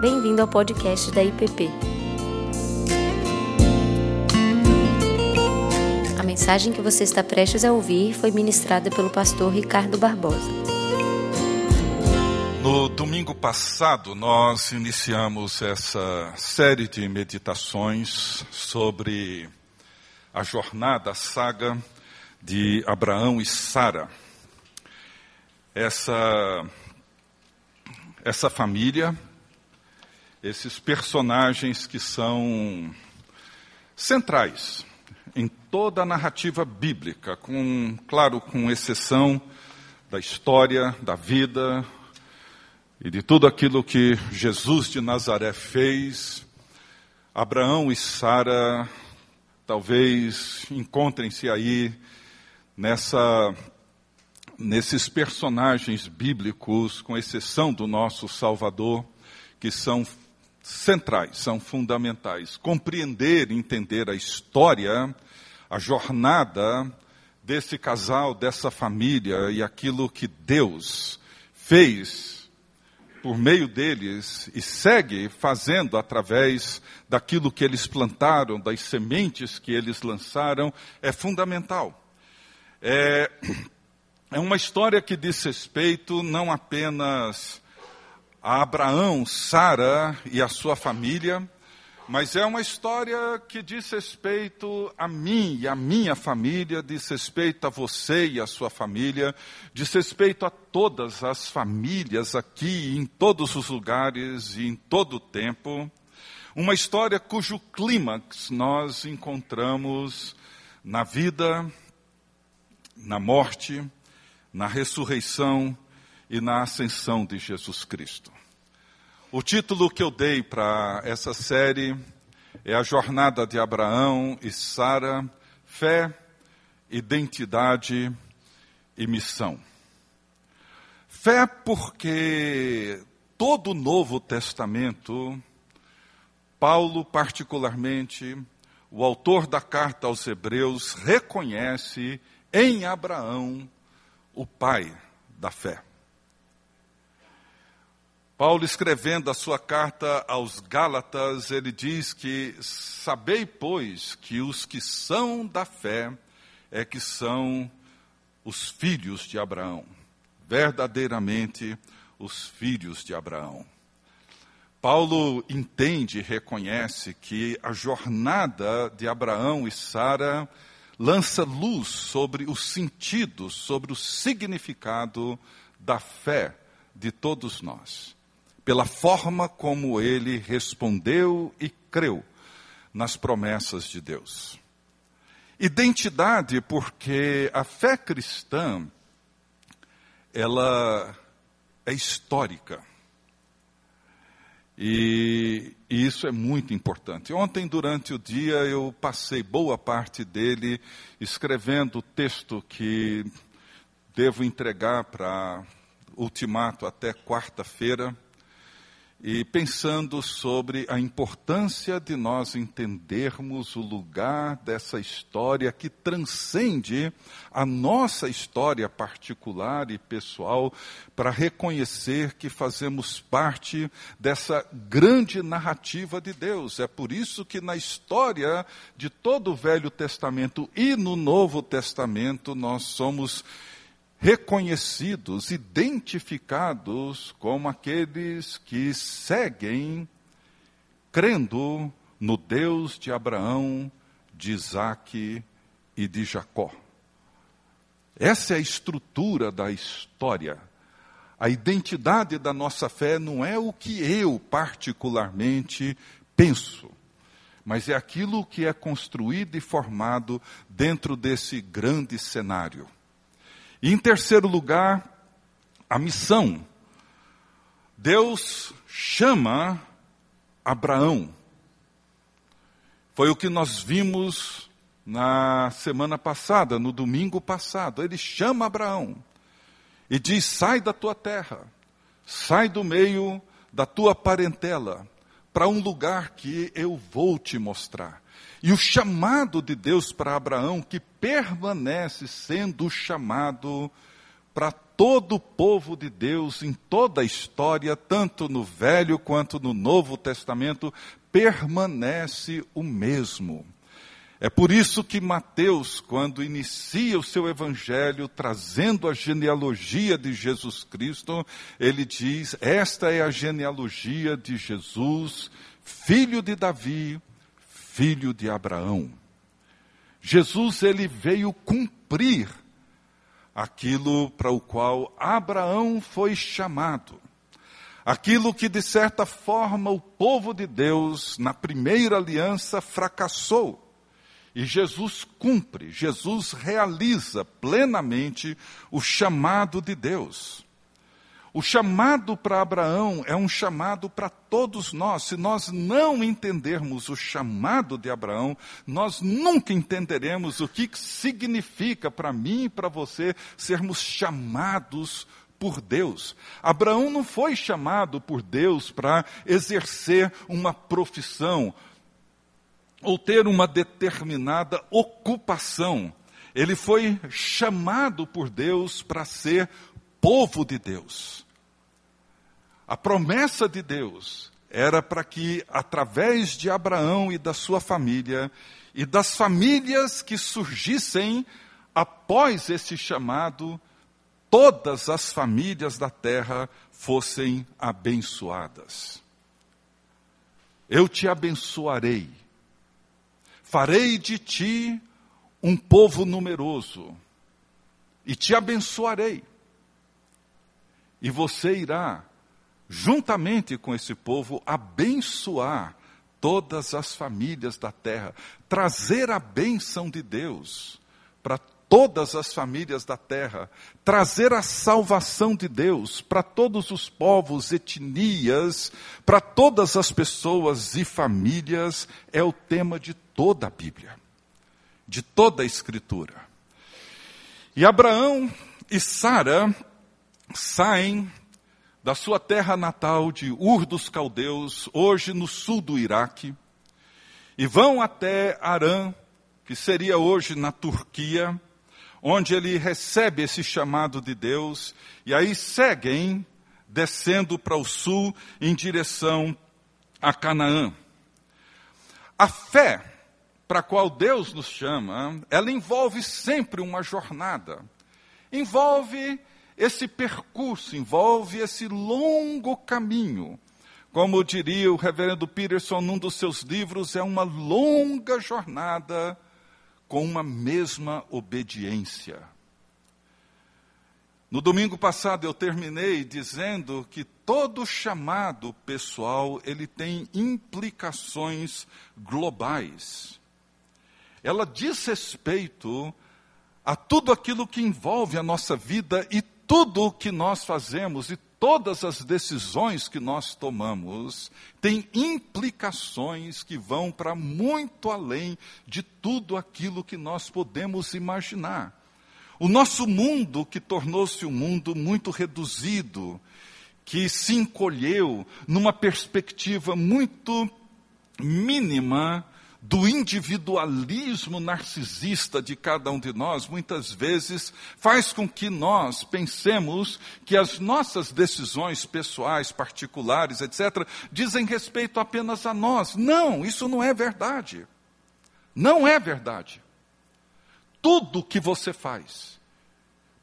Bem-vindo ao podcast da IPP. A mensagem que você está prestes a ouvir foi ministrada pelo pastor Ricardo Barbosa. No domingo passado, nós iniciamos essa série de meditações sobre a jornada, a saga de Abraão e Sara. Essa, essa família, esses personagens que são centrais em toda a narrativa bíblica, com, claro, com exceção da história, da vida e de tudo aquilo que Jesus de Nazaré fez, Abraão e Sara talvez encontrem-se aí nessa nesses personagens bíblicos, com exceção do nosso Salvador, que são centrais, são fundamentais. Compreender, entender a história, a jornada desse casal, dessa família e aquilo que Deus fez por meio deles e segue fazendo através daquilo que eles plantaram, das sementes que eles lançaram, é fundamental. É, é uma história que diz respeito não apenas a Abraão, Sara e a sua família, mas é uma história que diz respeito a mim e a minha família, diz respeito a você e a sua família, diz respeito a todas as famílias aqui, em todos os lugares e em todo o tempo. Uma história cujo clímax nós encontramos na vida, na morte, na ressurreição e na ascensão de Jesus Cristo. O título que eu dei para essa série é A Jornada de Abraão e Sara: Fé, Identidade e Missão. Fé, porque todo o Novo Testamento, Paulo, particularmente, o autor da carta aos Hebreus, reconhece em Abraão o pai da fé. Paulo, escrevendo a sua carta aos Gálatas, ele diz que sabei, pois, que os que são da fé é que são os filhos de Abraão, verdadeiramente os filhos de Abraão. Paulo entende e reconhece que a jornada de Abraão e Sara lança luz sobre o sentido, sobre o significado da fé de todos nós, pela forma como ele respondeu e creu nas promessas de Deus. Identidade, porque a fé cristã, ela é histórica. E, e, isso é muito importante. Ontem, durante o dia, eu passei boa parte dele escrevendo o texto que devo entregar para ultimato até quarta-feira e pensando sobre a importância de nós entendermos o lugar dessa história que transcende a nossa história particular e pessoal, para reconhecer que fazemos parte dessa grande narrativa de Deus. É por isso que na história de todo o Velho Testamento e no Novo Testamento nós somos reconhecidos, identificados como aqueles que seguem crendo no Deus de Abraão, de Isaac e de Jacó. Essa é a estrutura da história. A identidade da nossa fé não é o que eu particularmente penso, mas é aquilo que é construído e formado dentro desse grande cenário. E em terceiro lugar, a missão. Deus chama Abraão. Foi o que nós vimos na semana passada, no domingo passado. Ele chama Abraão e diz: sai da tua terra, sai do meio da tua parentela, para um lugar que eu vou te mostrar. E o chamado de Deus para Abraão, que permanece sendo o chamado para todo o povo de Deus em toda a história, tanto no Velho quanto no Novo Testamento, permanece o mesmo. É por isso que Mateus, quando inicia o seu evangelho trazendo a genealogia de Jesus Cristo, ele diz: Esta é a genealogia de Jesus, filho de Davi, filho de Abraão. Jesus ele veio cumprir aquilo para o qual Abraão foi chamado. Aquilo que, de certa forma, o povo de Deus, na primeira aliança, fracassou. E Jesus cumpre, Jesus realiza plenamente o chamado de Deus. O chamado para Abraão é um chamado para todos nós. Se nós não entendermos o chamado de Abraão, nós nunca entenderemos o que significa para mim e para você sermos chamados por Deus. Abraão não foi chamado por Deus para exercer uma profissão ou ter uma determinada ocupação. Ele foi chamado por Deus para ser povo de Deus. A promessa de Deus era para que, através de Abraão e da sua família, e das famílias que surgissem após esse chamado, todas as famílias da terra fossem abençoadas. Eu te abençoarei, farei de ti um povo numeroso, e te abençoarei e você irá, juntamente com esse povo, abençoar todas as famílias da terra, trazer a bênção de Deus para todas as famílias da terra, trazer a salvação de Deus para todos os povos, etnias, para todas as pessoas e famílias, é o tema de toda a Bíblia, de toda a Escritura. E Abraão e Sara saem da sua terra natal de Ur dos Caldeus, hoje no sul do Iraque, e vão até Arã, que seria hoje na Turquia, onde ele recebe esse chamado de Deus, e aí seguem descendo para o sul em direção a Canaã. A fé para a qual Deus nos chama, ela envolve sempre uma jornada. Envolve esse percurso envolve esse longo caminho. Como diria o reverendo Peterson num dos seus livros, é uma longa jornada com uma mesma obediência. No domingo passado eu terminei dizendo que todo chamado pessoal, ele tem implicações globais. Ela diz respeito a tudo aquilo que envolve a nossa vida e tudo o que nós fazemos e todas as decisões que nós tomamos têm implicações que vão para muito além de tudo aquilo que nós podemos imaginar. O nosso mundo, que tornou-se um mundo muito reduzido, que se encolheu numa perspectiva muito mínima do individualismo narcisista de cada um de nós, muitas vezes faz com que nós pensemos que as nossas decisões pessoais, particulares, etc., dizem respeito apenas a nós. Não, isso não é verdade. Não é verdade. Tudo que você faz,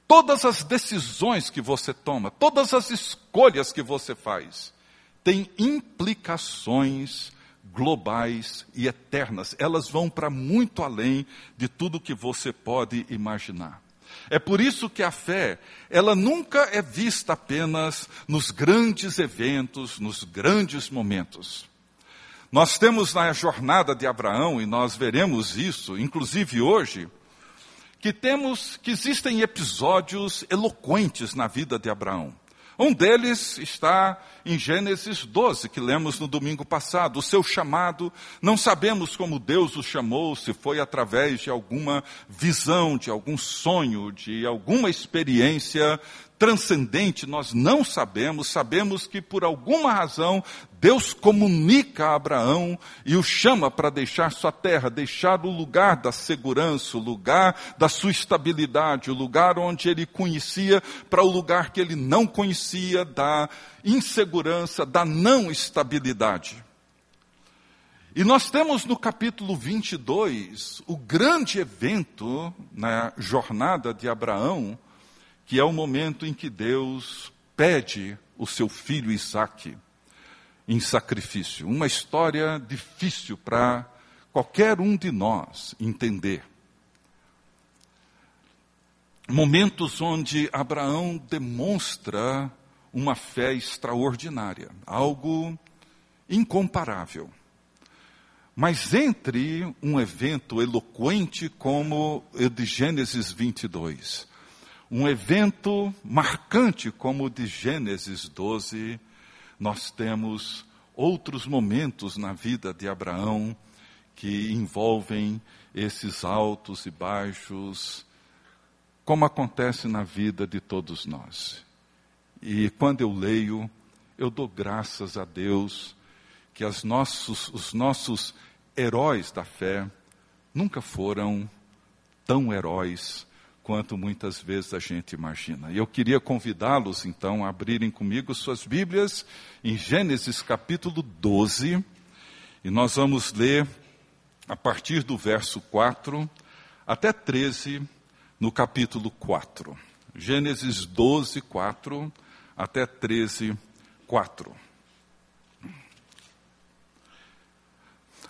todas as decisões que você toma, todas as escolhas que você faz, têm implicações globais e eternas. Elas vão para muito além de tudo que você pode imaginar. É por isso que a fé, ela nunca é vista apenas nos grandes eventos, nos grandes momentos. Nós temos na jornada de Abraão, e nós veremos isso, inclusive hoje, que temos que existem episódios eloquentes na vida de Abraão. Um deles está em Gênesis 12, que lemos no domingo passado. O seu chamado, não sabemos como Deus o chamou, se foi através de alguma visão, de algum sonho, de alguma experiência transcendente, nós não sabemos. Sabemos que por alguma razão Deus comunica a Abraão e o chama para deixar sua terra, deixar o lugar da segurança, o lugar da sua estabilidade, o lugar onde ele conhecia, para o lugar que ele não conhecia, da insegurança, da não estabilidade. E nós temos no capítulo 22 o grande evento na jornada de Abraão, que é o momento em que Deus pede o seu filho Isaque em sacrifício. Uma história difícil para qualquer um de nós entender. Momentos onde Abraão demonstra uma fé extraordinária, algo incomparável. Mas entre um evento eloquente como o de Gênesis 22, um evento marcante como o de Gênesis 12, nós temos outros momentos na vida de Abraão que envolvem esses altos e baixos, como acontece na vida de todos nós. E quando eu leio, eu dou graças a Deus que nossos, os nossos heróis da fé nunca foram tão heróis quanto muitas vezes a gente imagina. E eu queria convidá-los então a abrirem comigo suas Bíblias em Gênesis capítulo 12, e nós vamos ler a partir do verso 4 até 13 no capítulo 4. Gênesis 12, 4 até 13, 4.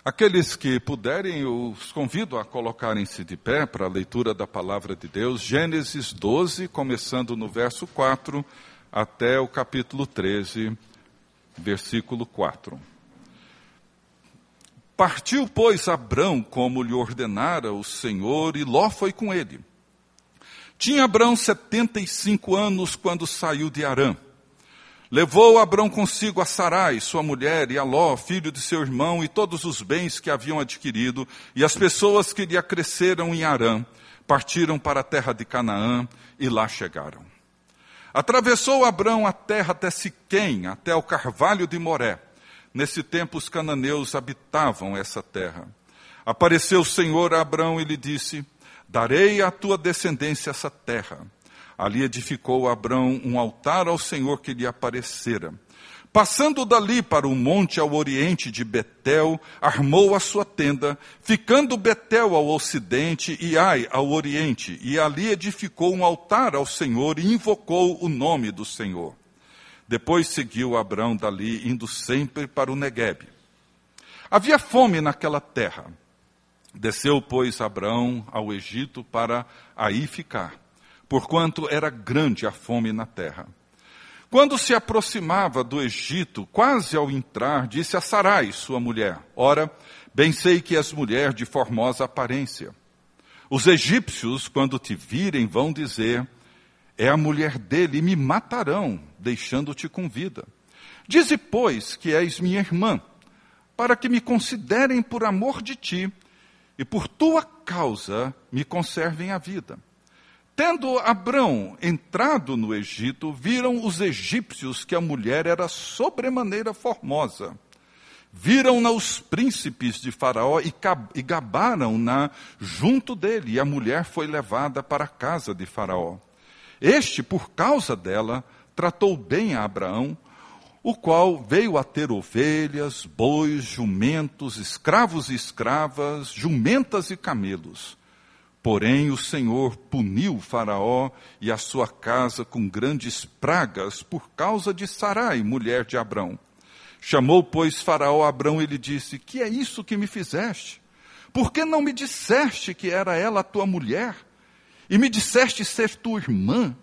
Aqueles que puderem, os convido a colocarem-se de pé para a leitura da palavra de Deus, Gênesis 12, começando no verso 4 até o capítulo 13, versículo 4. Partiu, pois, Abrão como lhe ordenara o Senhor, e Ló foi com ele. Tinha Abrão setenta e cinco anos quando saiu de Arã. Levou Abrão consigo a Sarai, sua mulher, e a Ló, filho de seu irmão, e todos os bens que haviam adquirido, e as pessoas que lhe acresceram em Arã, partiram para a terra de Canaã e lá chegaram. Atravessou Abrão a terra até Siquém, até o carvalho de Moré. Nesse tempo os cananeus habitavam essa terra. Apareceu o Senhor a Abrão e lhe disse: Darei à tua descendência essa terra. Ali edificou Abrão um altar ao Senhor que lhe aparecera. Passando dali para o monte ao oriente de Betel, armou a sua tenda, ficando Betel ao ocidente e Ai ao oriente, e ali edificou um altar ao Senhor e invocou o nome do Senhor. Depois seguiu Abrão dali, indo sempre para o Negueb. Havia fome naquela terra. Desceu, pois, Abrão ao Egito para aí ficar porquanto era grande a fome na terra. Quando se aproximava do Egito, quase ao entrar, disse a Sarai, sua mulher: Ora, bem sei que és mulher de formosa aparência. Os egípcios, quando te virem, vão dizer: É a mulher dele, e me matarão, deixando-te com vida. Dize, pois, que és minha irmã, para que me considerem por amor de ti, e por tua causa me conservem a vida. Tendo Abrão entrado no Egito, viram os egípcios que a mulher era sobremaneira formosa. Viram-na os príncipes de Faraó e gabaram-na junto dele, e a mulher foi levada para a casa de Faraó. Este, por causa dela, tratou bem a Abraão, o qual veio a ter ovelhas, bois, jumentos, escravos e escravas, jumentas e camelos. Porém, o Senhor puniu Faraó e a sua casa com grandes pragas por causa de Sarai, mulher de Abrão. Chamou, pois, Faraó Abrão e lhe disse: Que é isso que me fizeste? Por que não me disseste que era ela a tua mulher? E me disseste ser tua irmã?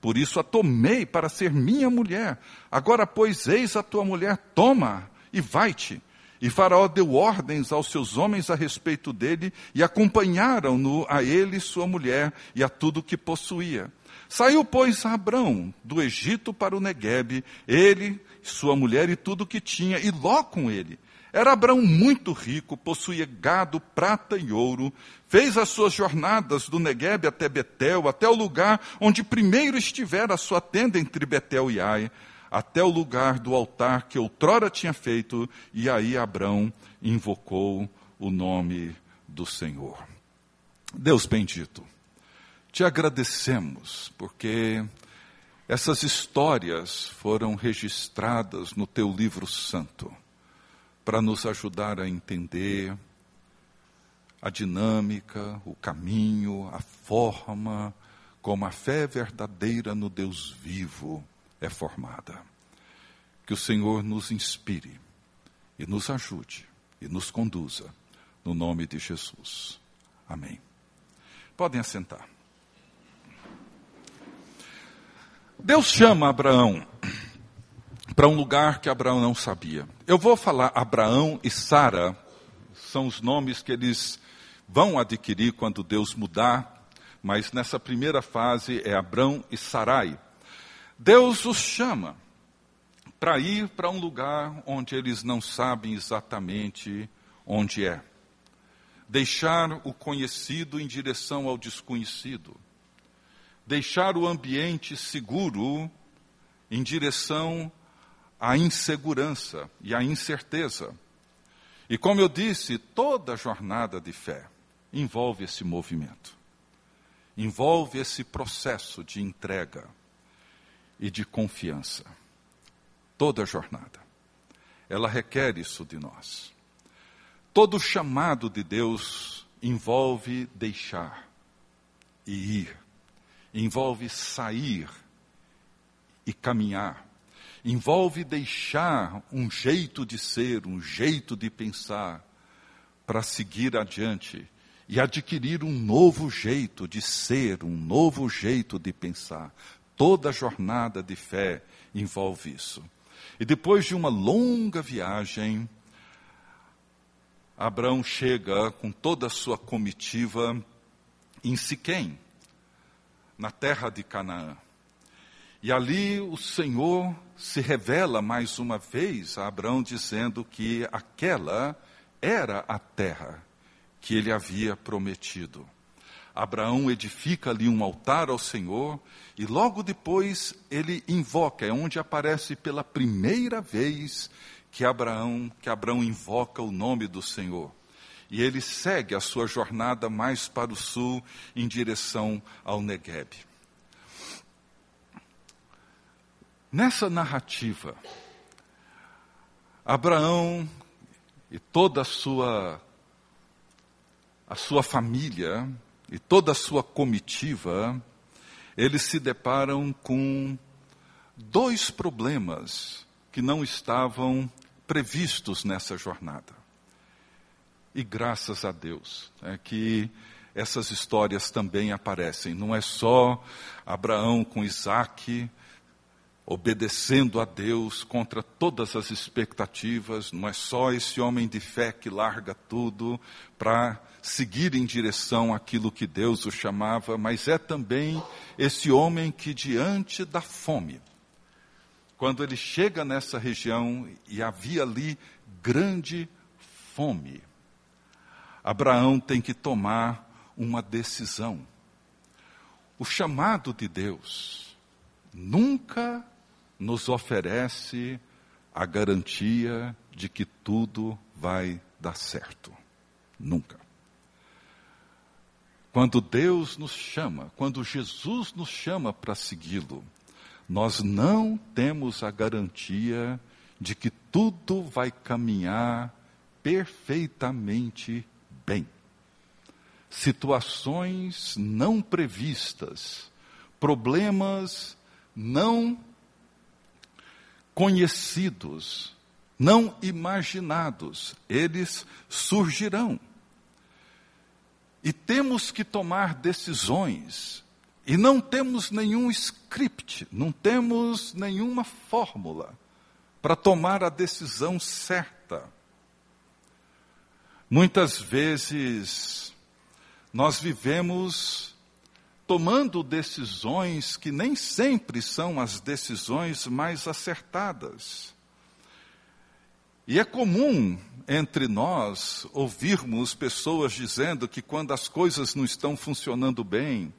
Por isso a tomei para ser minha mulher. Agora, pois, eis a tua mulher, toma e vai-te. E Faraó deu ordens aos seus homens a respeito dele e acompanharam-no a ele, sua mulher e a tudo que possuía. Saiu, pois, Abrão do Egito para o Neguebe, ele, sua mulher e tudo que tinha, e Ló com ele. Era Abrão muito rico, possuía gado, prata e ouro, fez as suas jornadas do Neguebe até Betel, até o lugar onde primeiro estivera a sua tenda entre Betel e Ai, até o lugar do altar que outrora tinha feito, e aí Abrão invocou o nome do Senhor. Deus bendito, te agradecemos porque essas histórias foram registradas no teu livro santo para nos ajudar a entender a dinâmica, o caminho, a forma como a fé verdadeira no Deus vivo é formada. Que o Senhor nos inspire e nos ajude e nos conduza, no nome de Jesus. Amém. Podem assentar. Deus chama Abraão para um lugar que Abraão não sabia. Eu vou falar Abraão e Sara, são os nomes que eles vão adquirir quando Deus mudar, mas nessa primeira fase é Abrão e Sarai. Deus os chama para ir para um lugar onde eles não sabem exatamente onde é. Deixar o conhecido em direção ao desconhecido. Deixar o ambiente seguro em direção à insegurança e à incerteza. E como eu disse, toda jornada de fé envolve esse movimento, envolve esse processo de entrega e de confiança. Toda jornada. Ela requer isso de nós. Todo chamado de Deus envolve deixar e ir, envolve sair e caminhar, envolve deixar um jeito de ser, um jeito de pensar, para seguir adiante e adquirir um novo jeito de ser, um novo jeito de pensar. Toda jornada de fé envolve isso. E depois de uma longa viagem, Abraão chega com toda a sua comitiva em Siquém, na terra de Canaã. E ali o Senhor se revela mais uma vez a Abraão, dizendo que aquela era a terra que ele havia prometido. Abraão edifica ali um altar ao Senhor e logo depois ele invoca, é onde aparece pela primeira vez que Abraão, que Abraão invoca o nome do Senhor. E ele segue a sua jornada mais para o sul em direção ao Negueb. Nessa narrativa, Abraão e toda a sua a sua família e toda a sua comitiva, eles se deparam com dois problemas que não estavam previstos nessa jornada. E graças a Deus é que essas histórias também aparecem. Não é só Abraão com Isaac obedecendo a Deus contra todas as expectativas, não é só esse homem de fé que larga tudo para seguir em direção àquilo que Deus o chamava, mas é também esse homem que, diante da fome, quando ele chega nessa região e havia ali grande fome, Abraão tem que tomar uma decisão. O chamado de Deus nunca nos oferece a garantia de que tudo vai dar certo. Nunca. Quando Deus nos chama, quando Jesus nos chama para segui-lo, nós não temos a garantia de que tudo vai caminhar perfeitamente bem. Situações não previstas, problemas não conhecidos, não imaginados, eles surgirão. E temos que tomar decisões. E não temos nenhum script, não temos nenhuma fórmula para tomar a decisão certa. Muitas vezes nós vivemos tomando decisões que nem sempre são as decisões mais acertadas. E é comum entre nós ouvirmos pessoas dizendo que quando as coisas não estão funcionando bem,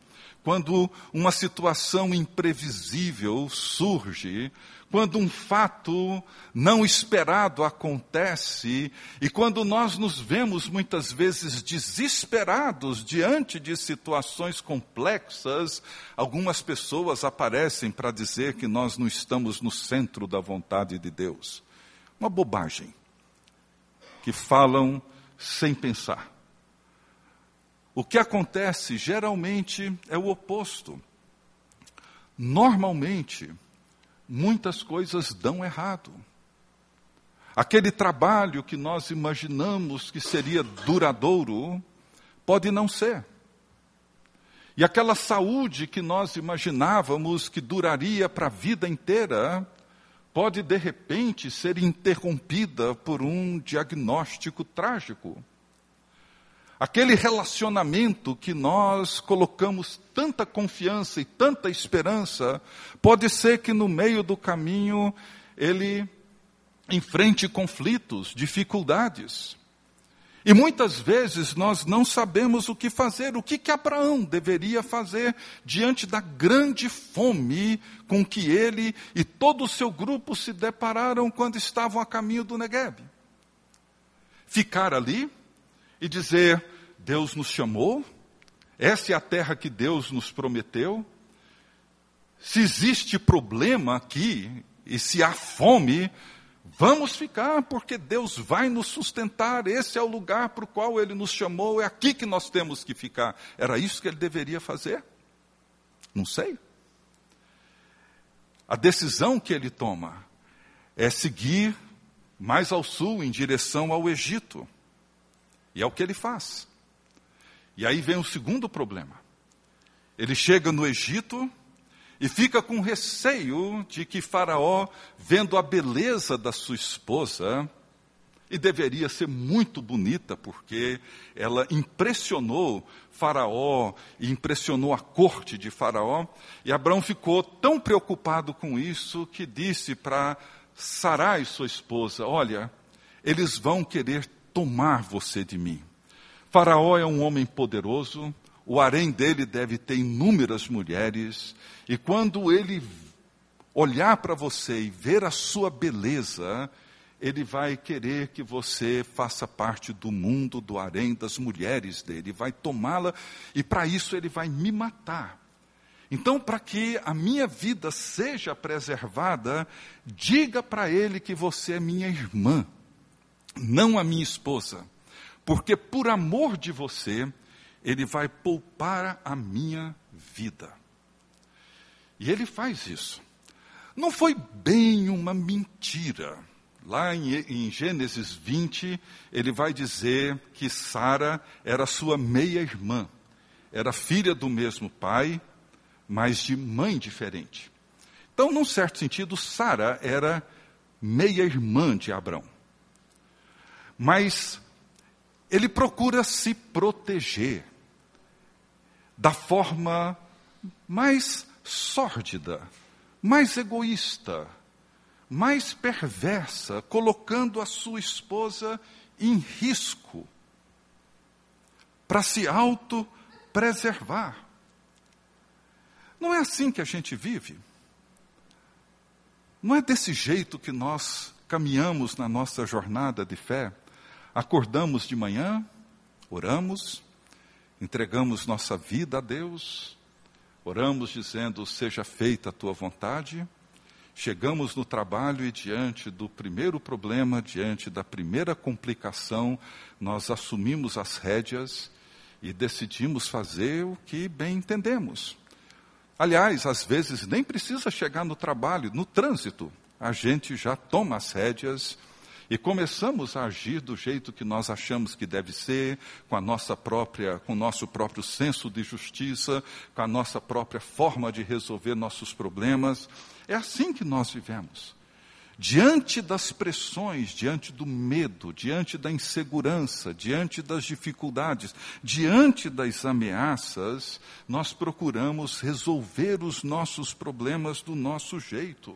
quando uma situação imprevisível surge, quando um fato não esperado acontece e quando nós nos vemos muitas vezes desesperados diante de situações complexas, algumas pessoas aparecem para dizer que nós não estamos no centro da vontade de Deus. Uma bobagem. Que falam sem pensar. O que acontece geralmente é o oposto. Normalmente, muitas coisas dão errado. Aquele trabalho que nós imaginamos que seria duradouro, pode não ser. E aquela saúde que nós imaginávamos que duraria para a vida inteira, pode de repente ser interrompida por um diagnóstico trágico. Aquele relacionamento que nós colocamos tanta confiança e tanta esperança, pode ser que no meio do caminho ele enfrente conflitos, dificuldades. E muitas vezes nós não sabemos o que fazer. O que, que Abraão deveria fazer diante da grande fome com que ele e todo o seu grupo se depararam quando estavam a caminho do Negueb? Ficar ali? e dizer: Deus nos chamou, essa é a terra que Deus nos prometeu. Se existe problema aqui, e se há fome, vamos ficar, porque Deus vai nos sustentar. Esse é o lugar para o qual Ele nos chamou, é aqui que nós temos que ficar. Era isso que ele deveria fazer? Não sei. A decisão que ele toma é seguir mais ao sul, em direção ao Egito. E é o que ele faz. E aí vem o segundo problema. Ele chega no Egito e fica com receio de que Faraó, vendo a beleza da sua esposa, e deveria ser muito bonita, porque ela impressionou Faraó e impressionou a corte de Faraó. E Abraão ficou tão preocupado com isso que disse para Sarai, sua esposa: Olha, eles vão querer tomar você de mim. Faraó é um homem poderoso, o harém dele deve ter inúmeras mulheres, e quando ele olhar para você e ver a sua beleza, ele vai querer que você faça parte do mundo do harém das mulheres dele, vai tomá-la e para isso ele vai me matar. Então, para que a minha vida seja preservada, diga para ele que você é minha irmã não a minha esposa, porque por amor de você, ele vai poupar a minha vida. E ele faz isso. Não foi bem uma mentira. Lá em, em Gênesis 20, ele vai dizer que Sara era sua meia-irmã. Era filha do mesmo pai, mas de mãe diferente. Então, num certo sentido, Sara era meia-irmã de Abraão mas ele procura se proteger da forma mais sórdida, mais egoísta, mais perversa, colocando a sua esposa em risco para se auto-preservar. Não é assim que a gente vive. Não é desse jeito que nós caminhamos na nossa jornada de fé. Acordamos de manhã, oramos, entregamos nossa vida a Deus, oramos dizendo: Seja feita a tua vontade. Chegamos no trabalho e, diante do primeiro problema, diante da primeira complicação, nós assumimos as rédeas e decidimos fazer o que bem entendemos. Aliás, às vezes nem precisa chegar no trabalho, no trânsito, a gente já toma as rédeas e começamos a agir do jeito que nós achamos que deve ser, com a nossa própria, com o nosso próprio senso de justiça, com a nossa própria forma de resolver nossos problemas. É assim que nós vivemos. Diante das pressões, diante do medo, diante da insegurança, diante das dificuldades, diante das ameaças, nós procuramos resolver os nossos problemas do nosso jeito.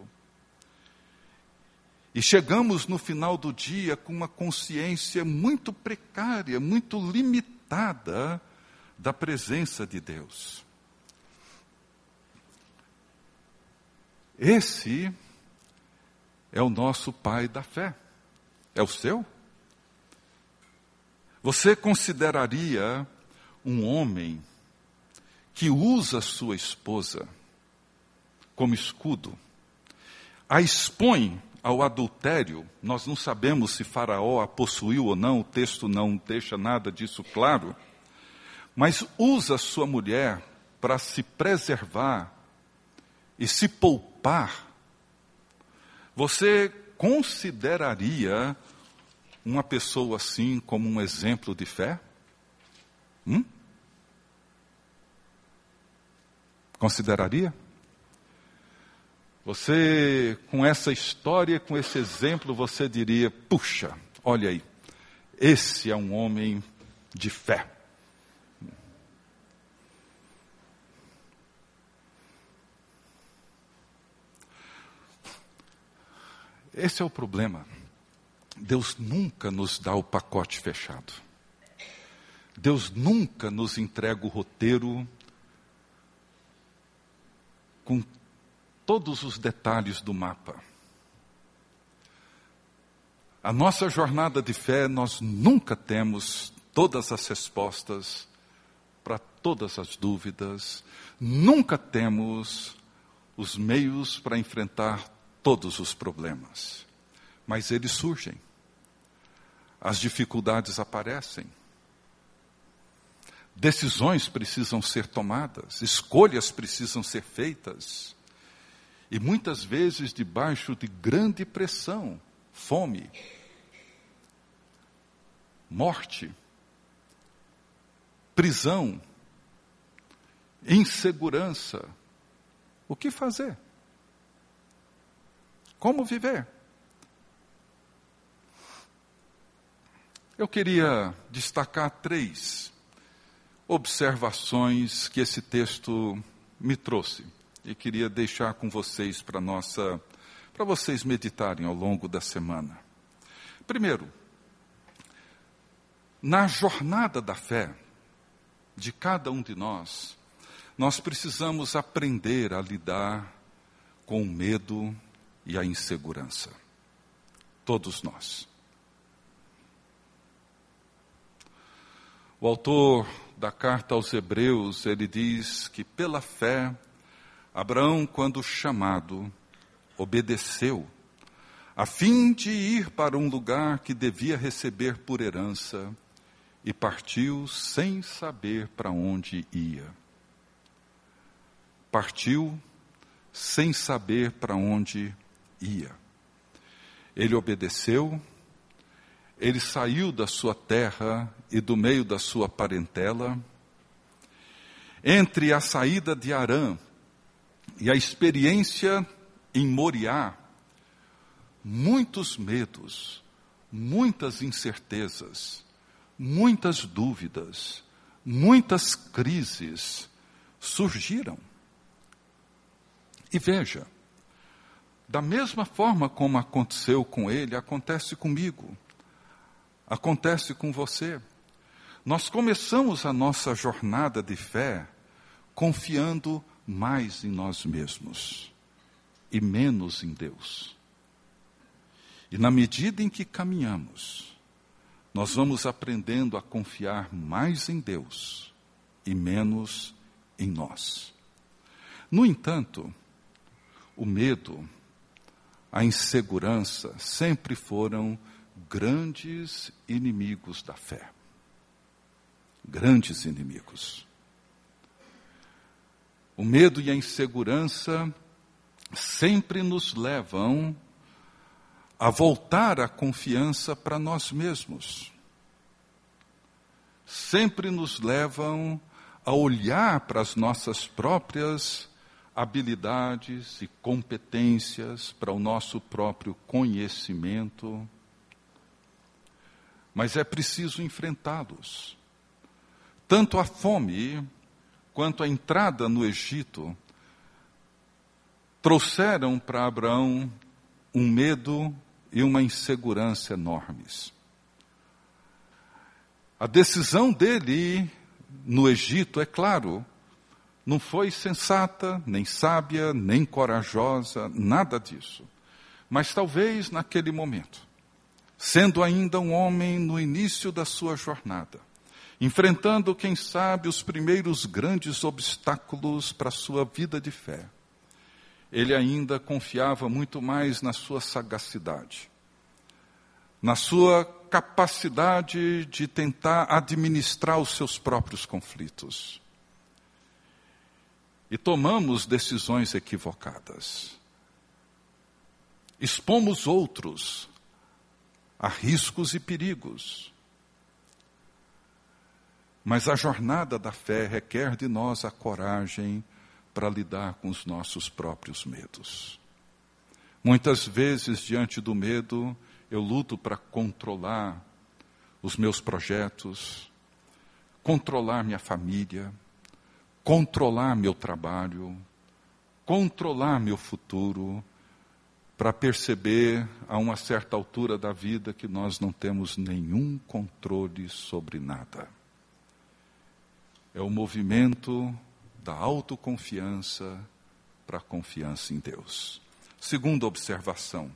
E chegamos no final do dia com uma consciência muito precária, muito limitada da presença de Deus. Esse é o nosso pai da fé. É o seu? Você consideraria um homem que usa sua esposa como escudo, a expõe ao adultério, nós não sabemos se Faraó a possuiu ou não, o texto não deixa nada disso claro, mas usa sua mulher para se preservar e se poupar. Você consideraria uma pessoa assim como um exemplo de fé? Hum? Consideraria? Você, com essa história, com esse exemplo, você diria: puxa, olha aí, esse é um homem de fé. Esse é o problema. Deus nunca nos dá o pacote fechado. Deus nunca nos entrega o roteiro com todos os detalhes do mapa. A nossa jornada de fé, nós nunca temos todas as respostas para todas as dúvidas, nunca temos os meios para enfrentar todos os problemas. Mas eles surgem, as dificuldades aparecem, decisões precisam ser tomadas, escolhas precisam ser feitas. E muitas vezes debaixo de grande pressão, fome, morte, prisão, insegurança. O que fazer? Como viver? Eu queria destacar três observações que esse texto me trouxe e queria deixar com vocês para nossa para vocês meditarem ao longo da semana. Primeiro, na jornada da fé de cada um de nós, nós precisamos aprender a lidar com o medo e a insegurança. Todos nós. O autor da carta aos Hebreus, ele diz que pela fé Abraão, quando chamado, obedeceu, a fim de ir para um lugar que devia receber por herança, e partiu sem saber para onde ia. Partiu sem saber para onde ia. Ele obedeceu, ele saiu da sua terra e do meio da sua parentela. Entre a saída de Arã e a experiência em Moriá, muitos medos, muitas incertezas, muitas dúvidas, muitas crises surgiram. E veja, da mesma forma como aconteceu com ele, acontece comigo, acontece com você. Nós começamos a nossa jornada de fé confiando mais em nós mesmos e menos em Deus. E na medida em que caminhamos, nós vamos aprendendo a confiar mais em Deus e menos em nós. No entanto, o medo, a insegurança sempre foram grandes inimigos da fé. Grandes inimigos. O medo e a insegurança sempre nos levam a voltar a confiança para nós mesmos. Sempre nos levam a olhar para as nossas próprias habilidades e competências, para o nosso próprio conhecimento. Mas é preciso enfrentá-los. Tanto a fome quanto à entrada no Egito, trouxeram para Abraão um medo e uma insegurança enormes. A decisão dele no Egito, é claro, Não foi sensata, nem sábia, nem corajosa, nada disso. Mas talvez naquele momento, sendo ainda um homem no início da sua jornada, enfrentando, quem sabe, os primeiros grandes obstáculos para a sua vida de fé, ele ainda confiava muito mais na sua sagacidade, na sua capacidade de tentar administrar os seus próprios conflitos. E tomamos decisões equivocadas. Expomos outros a riscos e perigos. Mas a jornada da fé requer de nós a coragem para lidar com os nossos próprios medos. Muitas vezes, diante do medo, eu luto para controlar os meus projetos, controlar minha família, controlar meu trabalho, controlar meu futuro, para perceber a uma certa altura da vida que nós não temos nenhum controle sobre nada. É o movimento da autoconfiança para a confiança em Deus. Segunda observação.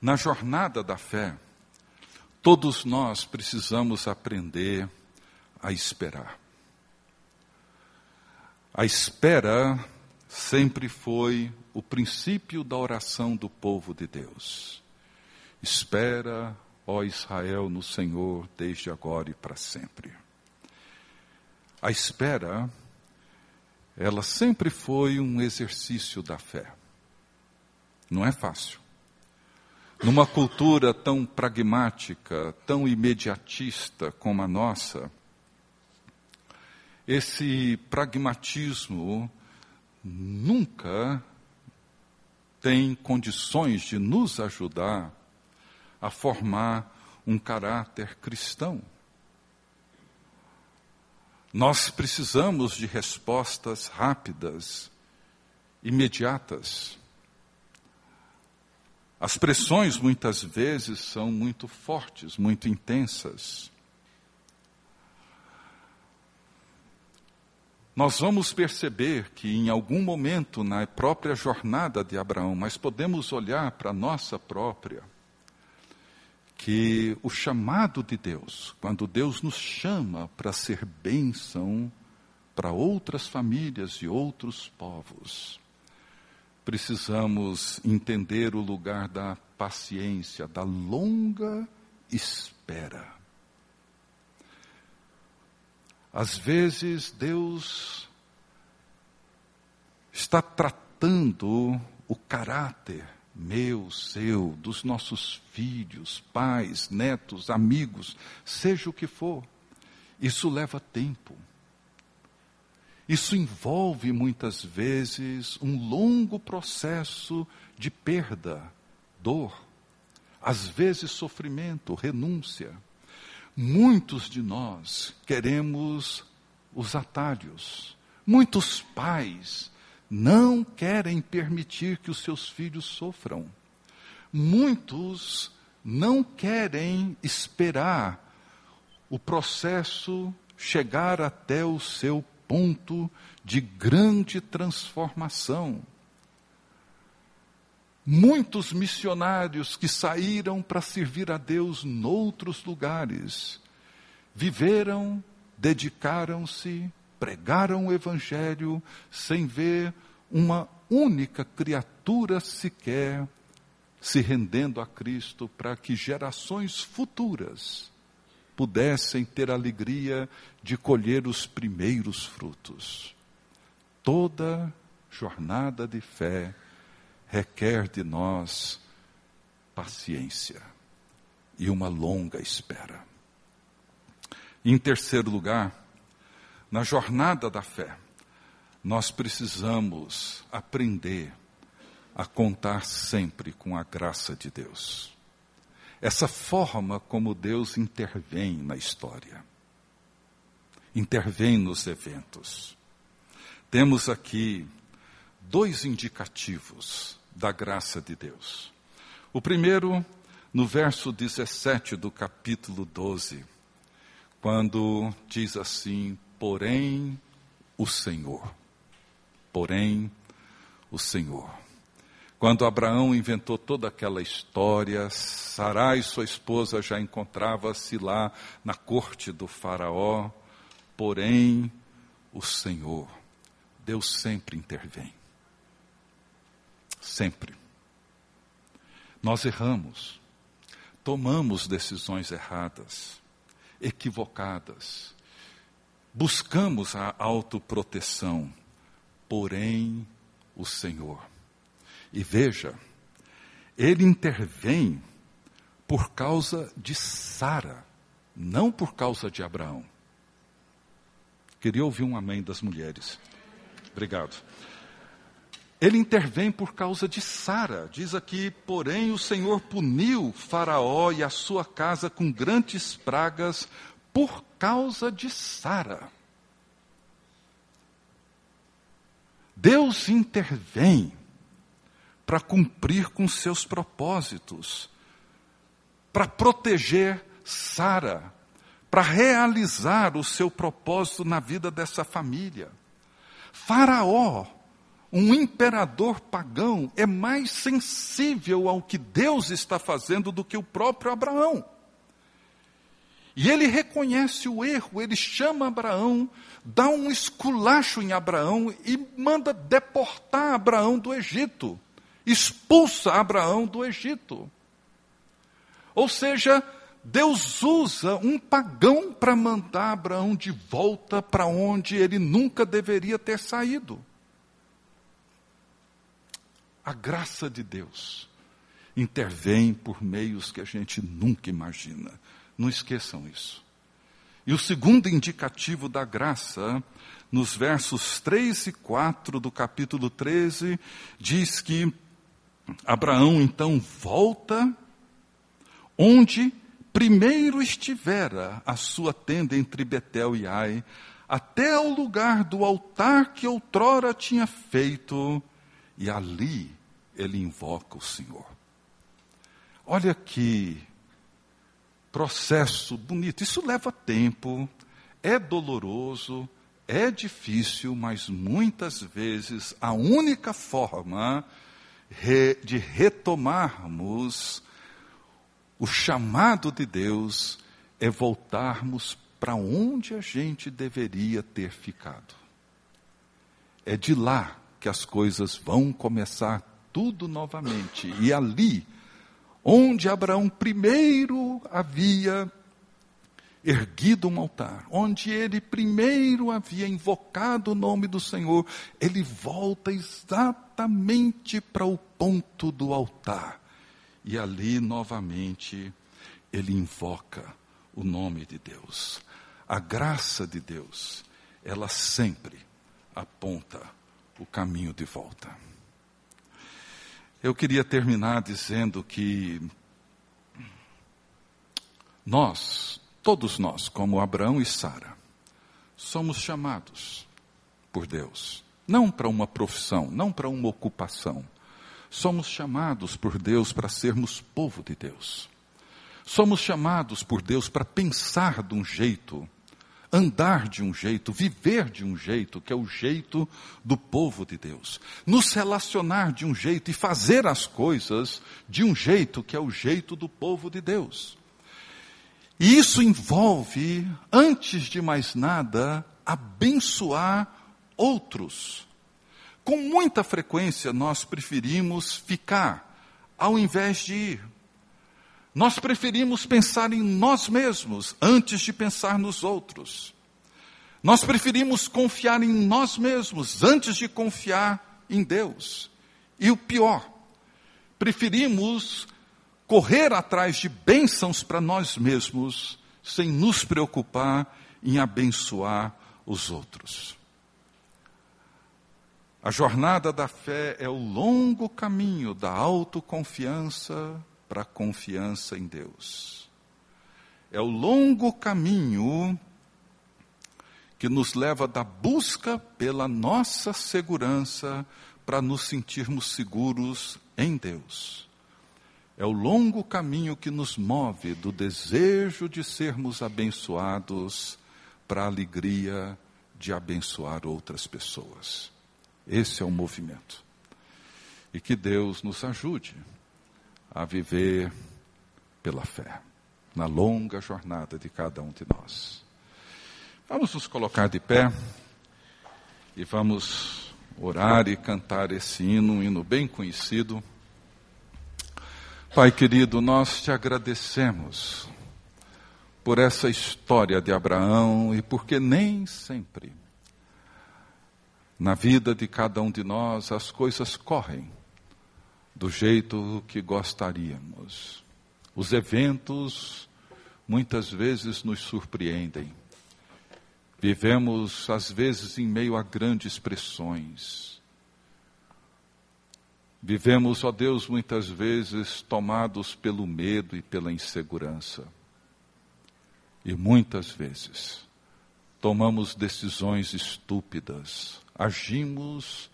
Na jornada da fé, todos nós precisamos aprender a esperar. A espera sempre foi o princípio da oração do povo de Deus. Espera, ó Israel, no Senhor, desde agora e para sempre. A espera ela sempre foi um exercício da fé. Não é fácil. Numa cultura tão pragmática, tão imediatista como a nossa, esse pragmatismo nunca tem condições de nos ajudar a formar um caráter cristão. Nós precisamos de respostas rápidas, imediatas. As pressões muitas vezes são muito fortes, muito intensas. Nós vamos perceber que em algum momento na própria jornada de Abraão, mas podemos olhar para a nossa própria que o chamado de Deus, quando Deus nos chama para ser bênção para outras famílias e outros povos, precisamos entender o lugar da paciência, da longa espera. Às vezes Deus está tratando o caráter meu, seu, dos nossos filhos, pais, netos, amigos, seja o que for. Isso leva tempo. Isso envolve muitas vezes um longo processo de perda, dor, às vezes sofrimento, renúncia. Muitos de nós queremos os atalhos. Muitos pais não querem permitir que os seus filhos sofram. Muitos não querem esperar o processo chegar até o seu ponto de grande transformação. Muitos missionários que saíram para servir a Deus noutros lugares, viveram, dedicaram-se pregaram o Evangelho sem ver uma única criatura sequer se rendendo a Cristo para que gerações futuras pudessem ter a alegria de colher os primeiros frutos. Toda jornada de fé requer de nós paciência e uma longa espera. Em terceiro lugar, na jornada da fé, nós precisamos aprender a contar sempre com a graça de Deus. Essa forma como Deus intervém na história, intervém nos eventos. Temos aqui dois indicativos da graça de Deus. O primeiro, no verso 17 do capítulo 12, quando diz assim: Porém, o Senhor. Porém, o Senhor. Quando Abraão inventou toda aquela história, Sarai, sua esposa, já encontrava-se lá na corte do Faraó. Porém, o Senhor, Deus sempre intervém. Sempre. Nós erramos, tomamos decisões erradas, equivocadas, buscamos a autoproteção, porém o Senhor. E veja, ele intervém por causa de Sara, não por causa de Abraão. Queria ouvir um amém das mulheres. Obrigado. Ele intervém por causa de Sara. Diz aqui, porém, o Senhor puniu Faraó e a sua casa com grandes pragas por causa de Sara. Deus intervém para cumprir com seus propósitos, para proteger Sara, para realizar o seu propósito na vida dessa família. Faraó um imperador pagão é mais sensível ao que Deus está fazendo do que o próprio Abraão. E ele reconhece o erro, ele chama Abraão, dá um esculacho em Abraão e manda deportar Abraão do Egito, expulsa Abraão do Egito. Ou seja, Deus usa um pagão para mandar Abraão de volta para onde ele nunca deveria ter saído a graça de Deus intervém por meios que a gente nunca imagina. Não esqueçam isso. E o segundo indicativo da graça, nos versos 3 e 4 do capítulo 13, diz que Abraão então volta onde primeiro estivera a sua tenda entre Betel e Ai, até ao lugar do altar que outrora tinha feito, e ali ele invoca o Senhor. Olha que processo bonito. Isso leva tempo, é doloroso, é difícil, mas muitas vezes a única forma de retomarmos o chamado de Deus é voltarmos para onde a gente deveria ter ficado. É de lá que as coisas vão começar tudo novamente. E ali, onde Abraão primeiro havia erguido um altar, onde ele primeiro havia invocado o nome do Senhor, ele volta exatamente para o ponto do altar. E ali novamente ele invoca o nome de Deus. A graça de Deus, ela sempre aponta o caminho de volta. Eu queria terminar dizendo que nós, todos nós, como Abraão e Sara, somos chamados por Deus, não para uma profissão, não para uma ocupação. Somos chamados por Deus para sermos povo de Deus. Somos chamados por Deus para pensar de um jeito andar de um jeito, viver de um jeito, que é o jeito do povo de Deus. Nos relacionar de um jeito e fazer as coisas de um jeito, que é o jeito do povo de Deus. E isso envolve, antes de mais nada, abençoar outros. Com muita frequência nós preferimos ficar, ao invés de ir. Nós preferimos pensar em nós mesmos antes de pensar nos outros. Nós preferimos confiar em nós mesmos antes de confiar em Deus. E o pior, preferimos correr atrás de bênçãos para nós mesmos sem nos preocupar em abençoar os outros. A jornada da fé é o longo caminho da autoconfiança, para a confiança em Deus. É o longo caminho que nos leva da busca pela nossa segurança para nos sentirmos seguros em Deus. É o longo caminho que nos move do desejo de sermos abençoados para a alegria de abençoar outras pessoas. Esse é o movimento. E que Deus nos ajude a viver pela fé, na longa jornada de cada um de nós. Vamos nos colocar de pé e vamos orar e cantar esse hino, um hino bem conhecido. Pai querido, nós te agradecemos por essa história de Abraão e porque nem sempre na vida de cada um de nós as coisas correm do jeito que gostaríamos. Os eventos muitas vezes nos surpreendem. Vivemos, às vezes, em meio a grandes pressões. Vivemos, ó Deus, muitas vezes tomados pelo medo e pela insegurança. E muitas vezes tomamos decisões estúpidas, agimos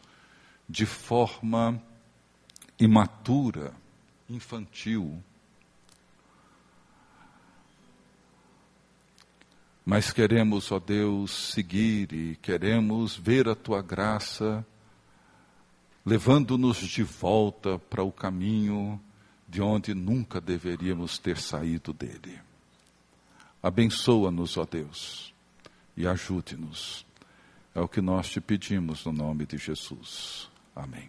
de forma imatura, infantil. Mas queremos, ó Deus, seguir e queremos ver a tua graça levando-nos de volta para o caminho de onde nunca deveríamos ter saído dele. Abençoa-nos, ó Deus, e ajude-nos. É o que nós te pedimos no nome de Jesus. Amém.